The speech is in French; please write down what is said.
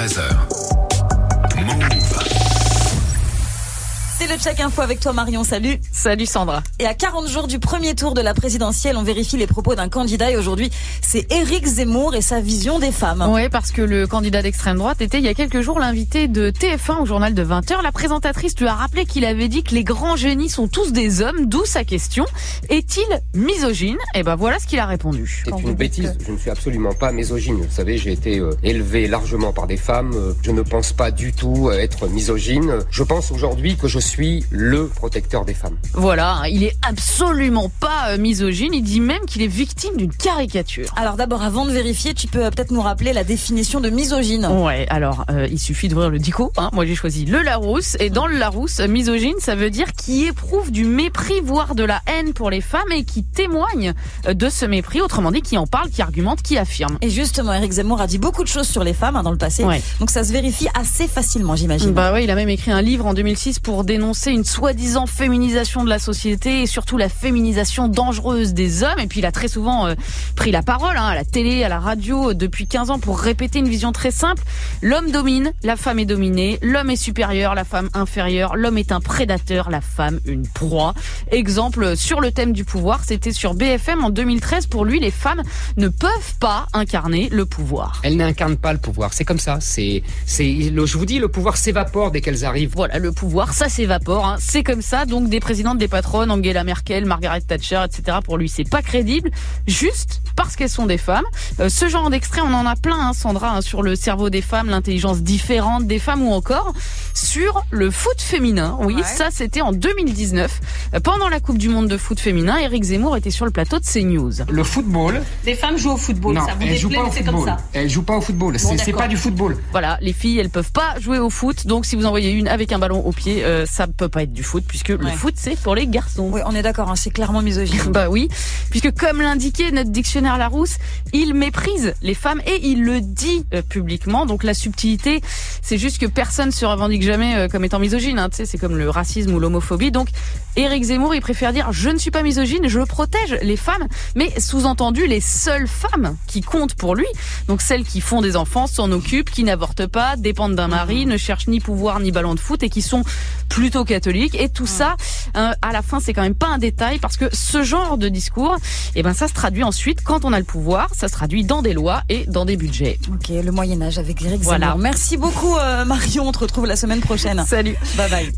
13h. Check info avec toi Marion, salut. Salut Sandra. Et à 40 jours du premier tour de la présidentielle, on vérifie les propos d'un candidat et aujourd'hui, c'est Éric Zemmour et sa vision des femmes. Ouais, parce que le candidat d'extrême droite était il y a quelques jours l'invité de TF1 au journal de 20h. La présentatrice lui a rappelé qu'il avait dit que les grands génies sont tous des hommes, d'où sa question. Est-il misogyne? Et ben voilà ce qu'il a répondu. C'est une bêtise, je ne suis absolument pas misogyne. Vous savez, j'ai été euh, élevé largement par des femmes. Euh, Je ne pense pas du tout euh, être misogyne. Je pense aujourd'hui que je suis le protecteur des femmes. Voilà, il est absolument pas euh, misogyne. Il dit même qu'il est victime d'une caricature. Alors d'abord, avant de vérifier, tu peux euh, peut-être nous rappeler la définition de misogyne. Ouais, alors euh, il suffit d'ouvrir le dico. Hein. Moi j'ai choisi le Larousse et dans le Larousse, misogyne, ça veut dire qui éprouve du mépris, voire de la haine pour les femmes et qui témoigne de ce mépris. Autrement dit, qui en parle, qui argumente, qui affirme. Et justement, Éric Zemmour a dit beaucoup de choses sur les femmes hein, dans le passé. Ouais. Donc ça se vérifie assez facilement, j'imagine. Bah ouais, il a même écrit un livre en 2006 pour dénoncer une soi-disant féminisation de la société et surtout la féminisation dangereuse des hommes. Et puis il a très souvent euh, pris la parole hein, à la télé, à la radio euh, depuis 15 ans pour répéter une vision très simple. L'homme domine, la femme est dominée, l'homme est supérieur, la femme inférieure, l'homme est un prédateur, la femme une proie. Exemple euh, sur le thème du pouvoir, c'était sur BFM en 2013. Pour lui, les femmes ne peuvent pas incarner le pouvoir. Elles n'incarnent pas le pouvoir. C'est comme ça. C'est, c'est, je vous dis, le pouvoir s'évapore dès qu'elles arrivent. Voilà, le pouvoir, ça s'évapore. Hein. C'est comme ça. Donc des présidentes, des patronnes, Angela Merkel, Margaret Thatcher, etc. Pour lui, c'est pas crédible, juste parce qu'elles sont des femmes. Euh, ce genre d'extrait, on en a plein, hein, Sandra, hein, sur le cerveau des femmes, l'intelligence différente des femmes, ou encore sur le foot féminin. Oui, Ouais. ça, c'était en 2019. Euh, Pendant la Coupe du Monde de foot féminin, Eric Zemmour était sur le plateau de CNews. Le football, Les femmes jouent au football, non, ça vous elles jouent pas au comme football. ça. Elles jouent pas au football. C'est- pas du football. Voilà, les filles, elles peuvent pas jouer au foot. Donc, si vous envoyez une avec un ballon au pied, euh, ça peut pas être du foot, puisque le foot, c'est pour les garçons. Oui, on est d'accord, hein, c'est clairement misogyne. Bah oui, puisque comme l'indiquait notre dictionnaire Larousse, il méprise les femmes et il le dit euh, publiquement. Donc la subtilité, c'est juste que personne se revendique jamais euh, comme étant misogyne. Hein, c'est comme le racisme ou l'homophobie. Donc Éric Zemmour, il préfère dire je ne suis pas misogyne, je protège les femmes, mais sous-entendu les seules femmes qui comptent pour lui. Donc celles qui font des enfants, s'en occupent, qui n'avortent pas, dépendent d'un mari, ne cherchent ni pouvoir ni ballon de foot et qui sont plutôt catholiques. Et tout ça, euh, à la fin, c'est quand même pas un détail parce que ce genre de discours, eh ben ça se traduit ensuite quand on a le pouvoir, ça se traduit dans des lois et dans des budgets. Ok, le Moyen Âge avec Voilà. Zemmour. Merci beaucoup euh, Marion, on te retrouve la semaine prochaine. Salut. Bye bye.